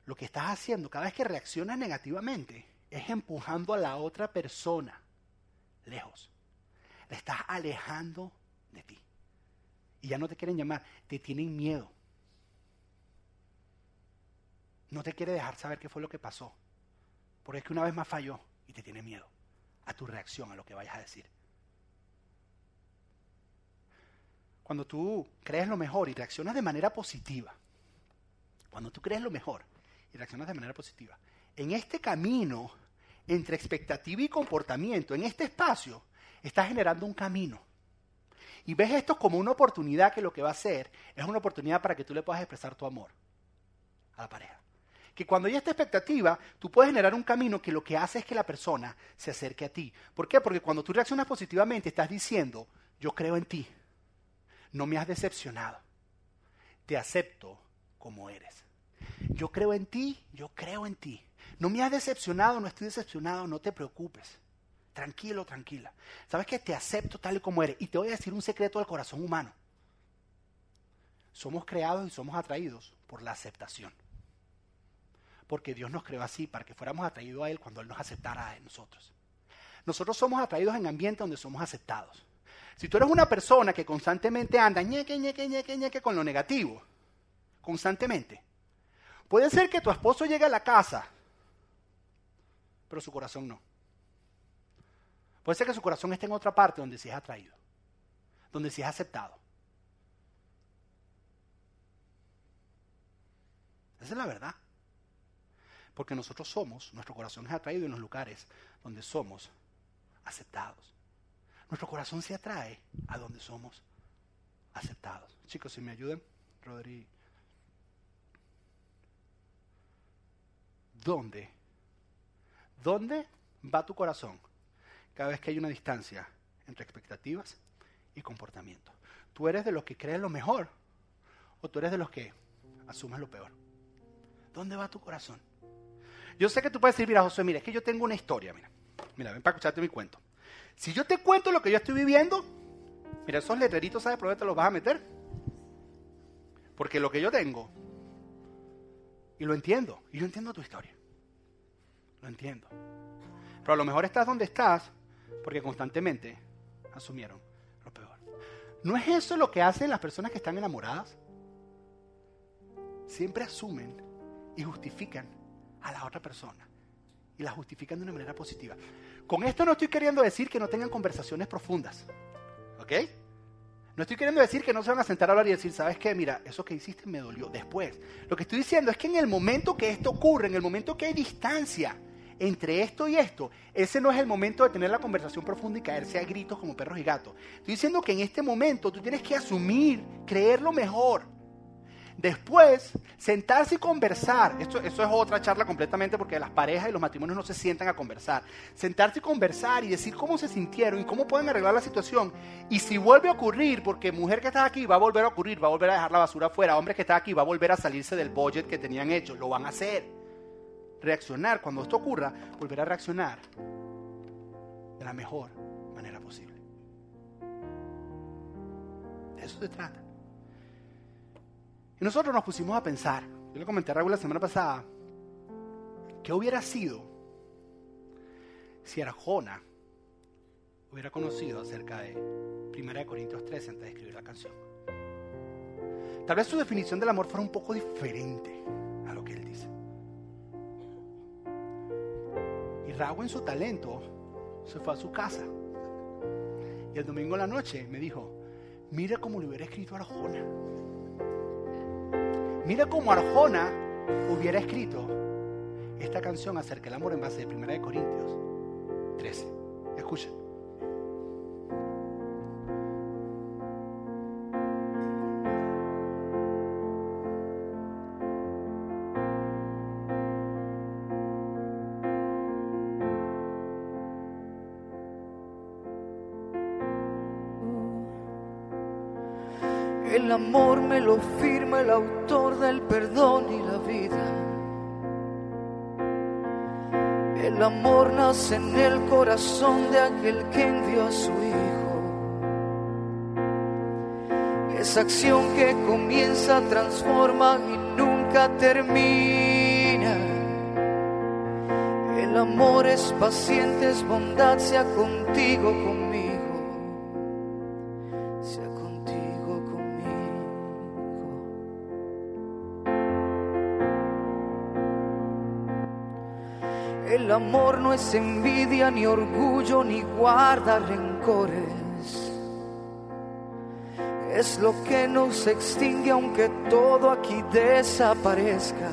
Lo que estás haciendo cada vez que reaccionas negativamente es empujando a la otra persona lejos. Le estás alejando de ti. Y ya no te quieren llamar, te tienen miedo. No te quiere dejar saber qué fue lo que pasó. Porque es que una vez más falló y te tiene miedo a tu reacción, a lo que vayas a decir. cuando tú crees lo mejor y reaccionas de manera positiva, cuando tú crees lo mejor y reaccionas de manera positiva, en este camino entre expectativa y comportamiento, en este espacio, estás generando un camino. Y ves esto como una oportunidad que lo que va a hacer es una oportunidad para que tú le puedas expresar tu amor a la pareja. Que cuando hay esta expectativa, tú puedes generar un camino que lo que hace es que la persona se acerque a ti. ¿Por qué? Porque cuando tú reaccionas positivamente, estás diciendo, yo creo en ti no me has decepcionado. Te acepto como eres. Yo creo en ti, yo creo en ti. No me has decepcionado, no estoy decepcionado, no te preocupes. Tranquilo, tranquila. ¿Sabes que Te acepto tal y como eres. Y te voy a decir un secreto del corazón humano. Somos creados y somos atraídos por la aceptación. Porque Dios nos creó así, para que fuéramos atraídos a Él cuando Él nos aceptara a nosotros. Nosotros somos atraídos en ambientes donde somos aceptados. Si tú eres una persona que constantemente anda ñeque, ñeque, ñeque, ñeque con lo negativo, constantemente, puede ser que tu esposo llegue a la casa, pero su corazón no. Puede ser que su corazón esté en otra parte donde sí es atraído, donde sí es aceptado. Esa es la verdad. Porque nosotros somos, nuestro corazón es atraído en los lugares donde somos aceptados. Nuestro corazón se atrae a donde somos aceptados. Chicos, si me ayudan, Rodri. ¿Dónde? ¿Dónde va tu corazón cada vez que hay una distancia entre expectativas y comportamiento? ¿Tú eres de los que crees lo mejor o tú eres de los que asumes lo peor? ¿Dónde va tu corazón? Yo sé que tú puedes decir, mira, José, mira, es que yo tengo una historia, mira. Mira, ven para escucharte mi cuento. Si yo te cuento lo que yo estoy viviendo, Mira, esos letreritos, ¿sabes por te los vas a meter? Porque lo que yo tengo, y lo entiendo, y yo entiendo tu historia. Lo entiendo. Pero a lo mejor estás donde estás porque constantemente asumieron lo peor. ¿No es eso lo que hacen las personas que están enamoradas? Siempre asumen y justifican a la otra persona. Y la justifican de una manera positiva. Con esto no estoy queriendo decir que no tengan conversaciones profundas. ¿Ok? No estoy queriendo decir que no se van a sentar a hablar y decir, ¿sabes qué? Mira, eso que hiciste me dolió después. Lo que estoy diciendo es que en el momento que esto ocurre, en el momento que hay distancia entre esto y esto, ese no es el momento de tener la conversación profunda y caerse a gritos como perros y gatos. Estoy diciendo que en este momento tú tienes que asumir, creerlo mejor. Después, sentarse y conversar. Esto, eso es otra charla completamente porque las parejas y los matrimonios no se sientan a conversar. Sentarse y conversar y decir cómo se sintieron y cómo pueden arreglar la situación. Y si vuelve a ocurrir, porque mujer que está aquí va a volver a ocurrir, va a volver a dejar la basura afuera, hombre que está aquí va a volver a salirse del budget que tenían hecho, lo van a hacer. Reaccionar, cuando esto ocurra, volver a reaccionar de la mejor manera posible. De eso se trata. Y nosotros nos pusimos a pensar, yo le comenté a Raúl la semana pasada, ¿qué hubiera sido si Arjona hubiera conocido acerca de 1 Corintios 13 antes de escribir la canción? Tal vez su definición del amor fuera un poco diferente a lo que él dice. Raúl en su talento se fue a su casa. Y el domingo en la noche me dijo, mira cómo le hubiera escrito Arjona. Mira cómo Arjona hubiera escrito esta canción acerca del amor en base de 1 Corintios 13. Escucha. Lo firma el autor del perdón y la vida. El amor nace en el corazón de aquel que envió a su Hijo. Esa acción que comienza, transforma y nunca termina. El amor es paciente, es bondad, sea contigo, conmigo. Es envidia, ni orgullo, ni guarda rencores. Es lo que nos extingue aunque todo aquí desaparezca.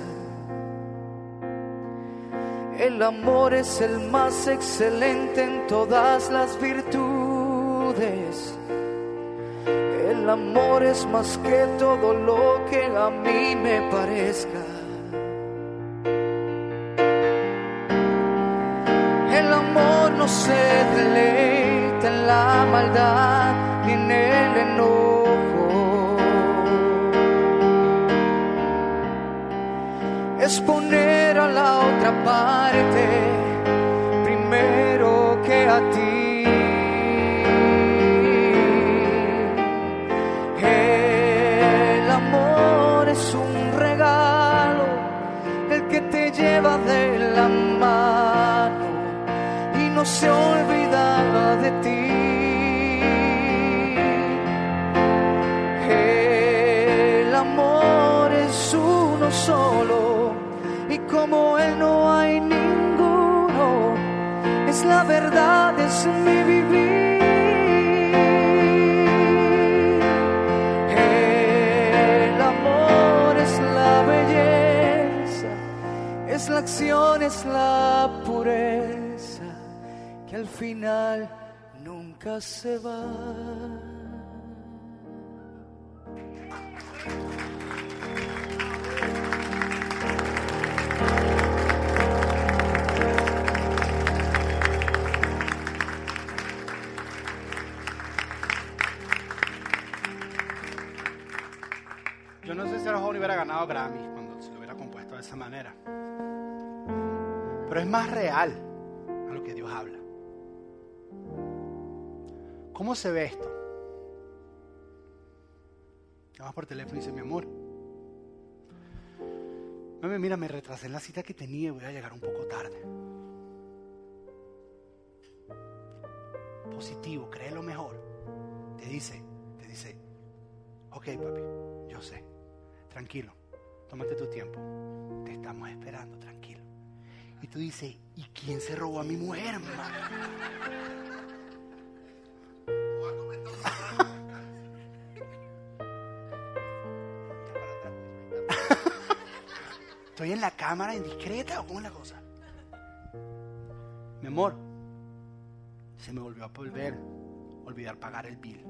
El amor es el más excelente en todas las virtudes. El amor es más que todo lo que a mí me parezca. No se deleita en la maldad ni en el enojo. Es poner a la otra parte se olvida de ti. El amor es uno solo y como él no hay ninguno, es la verdad, es mi vivir. El amor es la belleza, es la acción, es la pureza, que al final nunca se va. Yo no sé si Arjona hubiera ganado Grammy cuando se lo hubiera compuesto de esa manera. Pero es más real ¿Cómo se ve esto? llamas por teléfono y dice, mi amor, mami, mira, me retrasé en la cita que tenía y voy a llegar un poco tarde. Positivo, cree lo mejor. Te dice, te dice, ok papi, yo sé, tranquilo, tómate tu tiempo, te estamos esperando, tranquilo. Y tú dices, ¿y quién se robó a mi mujer, hermano? Cámara indiscreta o cómo es la cosa? Mi amor, se me volvió a volver, olvidar pagar el bill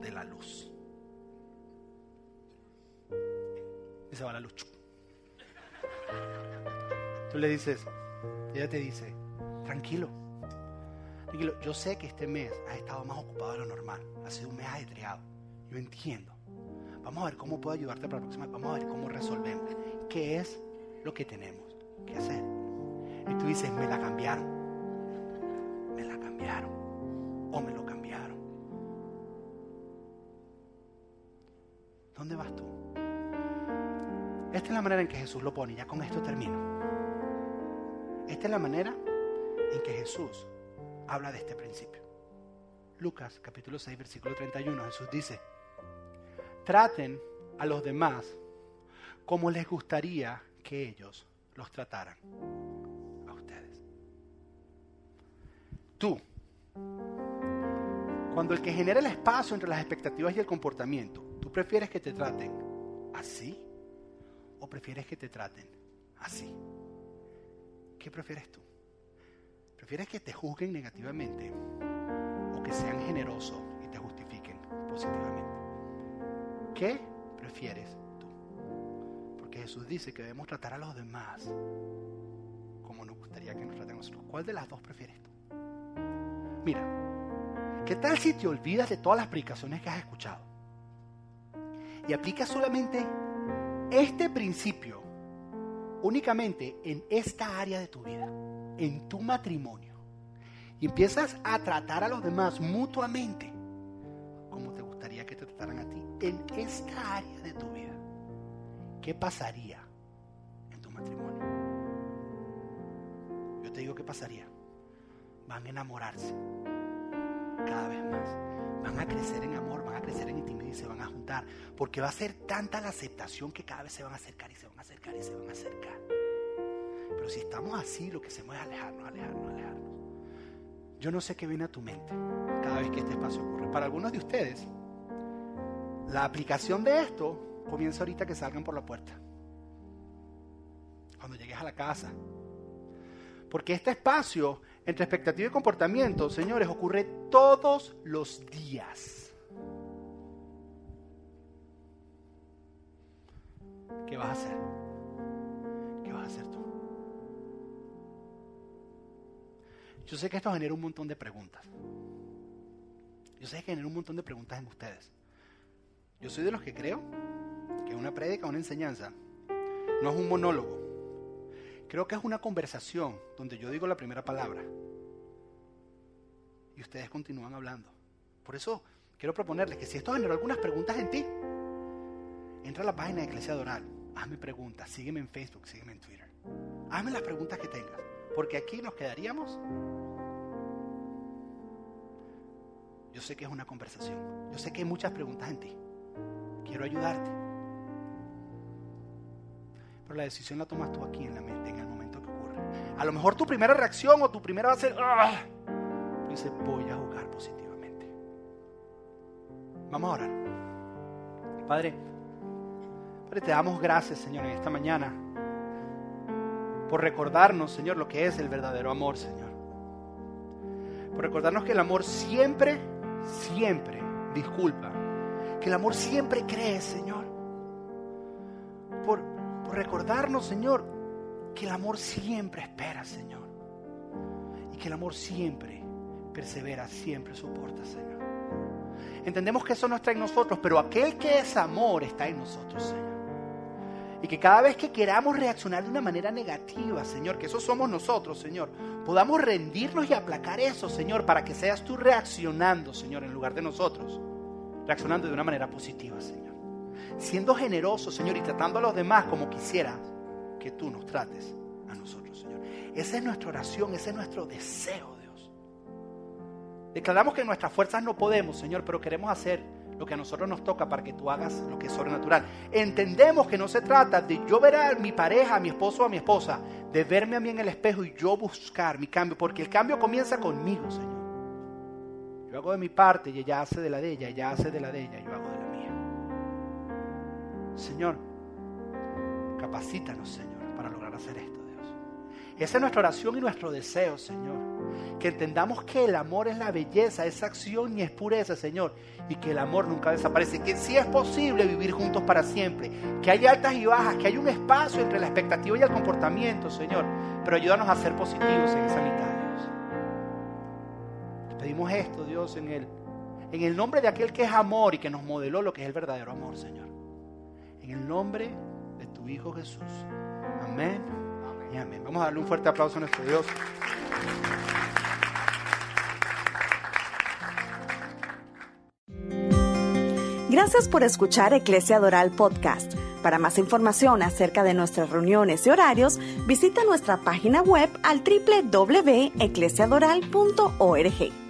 de la luz. Y se va la luz. Tú le dices, ella te dice, tranquilo, tranquilo, yo sé que este mes has estado más ocupado de lo normal, ha sido un mes ajetreado, yo entiendo. Vamos a ver cómo puedo ayudarte para la próxima, vamos a ver cómo resolvemos, qué es lo que tenemos que hacer. Y tú dices, me la cambiaron, me la cambiaron, o me lo cambiaron. ¿Dónde vas tú? Esta es la manera en que Jesús lo pone, ya con esto termino. Esta es la manera en que Jesús habla de este principio. Lucas capítulo 6 versículo 31 Jesús dice, traten a los demás como les gustaría que ellos los trataran a ustedes. Tú, cuando el que genera el espacio entre las expectativas y el comportamiento, ¿tú prefieres que te traten así o prefieres que te traten así? ¿Qué prefieres tú? ¿Prefieres que te juzguen negativamente o que sean generosos y te justifiquen positivamente? ¿Qué prefieres tú? Porque Jesús dice que debemos tratar a los demás como nos gustaría que nos traten nosotros. ¿Cuál de las dos prefieres tú? Mira, ¿qué tal si te olvidas de todas las predicaciones que has escuchado? Y aplicas solamente este principio únicamente en esta área de tu vida, en tu matrimonio, y empiezas a tratar a los demás mutuamente como en esta área de tu vida, ¿qué pasaría en tu matrimonio? Yo te digo qué pasaría. Van a enamorarse cada vez más. Van a crecer en amor, van a crecer en intimidad y se van a juntar. Porque va a ser tanta la aceptación que cada vez se van a acercar y se van a acercar y se van a acercar. Pero si estamos así, lo que hacemos es alejarnos, alejarnos, alejarnos. Yo no sé qué viene a tu mente cada vez que este espacio ocurre. Para algunos de ustedes, la aplicación de esto comienza ahorita que salgan por la puerta. Cuando llegues a la casa. Porque este espacio entre expectativa y comportamiento, señores, ocurre todos los días. ¿Qué vas a hacer? ¿Qué vas a hacer tú? Yo sé que esto genera un montón de preguntas. Yo sé que genera un montón de preguntas en ustedes. Yo soy de los que creo que una prédica, una enseñanza, no es un monólogo. Creo que es una conversación donde yo digo la primera palabra y ustedes continúan hablando. Por eso quiero proponerles que si esto generó algunas preguntas en ti, entra a la página de Iglesia Doral, hazme preguntas, sígueme en Facebook, sígueme en Twitter. Hazme las preguntas que tengas, porque aquí nos quedaríamos. Yo sé que es una conversación, yo sé que hay muchas preguntas en ti. Quiero ayudarte. Pero la decisión la tomas tú aquí en la mente, en el momento que ocurre. A lo mejor tu primera reacción o tu primera va a ser, ¡ah! dice, voy a jugar positivamente. Vamos a orar. Padre, Padre, te damos gracias, Señor, en esta mañana por recordarnos, Señor, lo que es el verdadero amor, Señor. Por recordarnos que el amor siempre, siempre disculpa. Que el amor siempre cree, Señor. Por, recordarnos, Señor, que el amor siempre espera, Señor. Y que el amor siempre persevera, siempre soporta, Señor. Entendemos que eso no está en nosotros, pero aquel que es amor está en nosotros, Señor. Y que cada vez que queramos reaccionar de una manera negativa, Señor, que eso somos nosotros, Señor, podamos rendirnos y aplacar eso, Señor, para que seas tú reaccionando, Señor, en lugar de nosotros. Reaccionando de una manera positiva, Señor. Siendo generoso, Señor, y tratando a los demás como quisieras que tú nos trates a nosotros, Señor. Esa es nuestra oración, ese es nuestro deseo, Dios. Declaramos que nuestras fuerzas no podemos, Señor, pero queremos hacer lo que a nosotros nos toca para que tú hagas lo que es sobrenatural. Entendemos que no se trata de yo ver a mi pareja, a mi esposo o a mi esposa, de verme a mí en el espejo y yo buscar mi cambio, porque el cambio comienza conmigo, Señor. Yo hago de mi parte y ella hace de la de ella, ella hace de la de ella, yo hago de la mía. Señor, capacítanos, Señor, para lograr hacer esto, Dios. Esa es nuestra oración y nuestro deseo, Señor. Que entendamos que el amor es la belleza, es acción y es pureza, Señor, y que el amor nunca desaparece, que sí es posible vivir juntos para siempre, que hay altas y bajas, que hay un espacio entre la expectativa y el comportamiento, Señor, pero ayúdanos a ser positivos en esa mitad, pedimos esto, Dios, en el, en el nombre de aquel que es amor y que nos modeló lo que es el verdadero amor, Señor. En el nombre de tu Hijo Jesús. Amén. Amén. Vamos a darle un fuerte aplauso a nuestro Dios. Gracias por escuchar Eclesia Doral Podcast. Para más información acerca de nuestras reuniones y horarios, visita nuestra página web al www.eclesiadoral.org.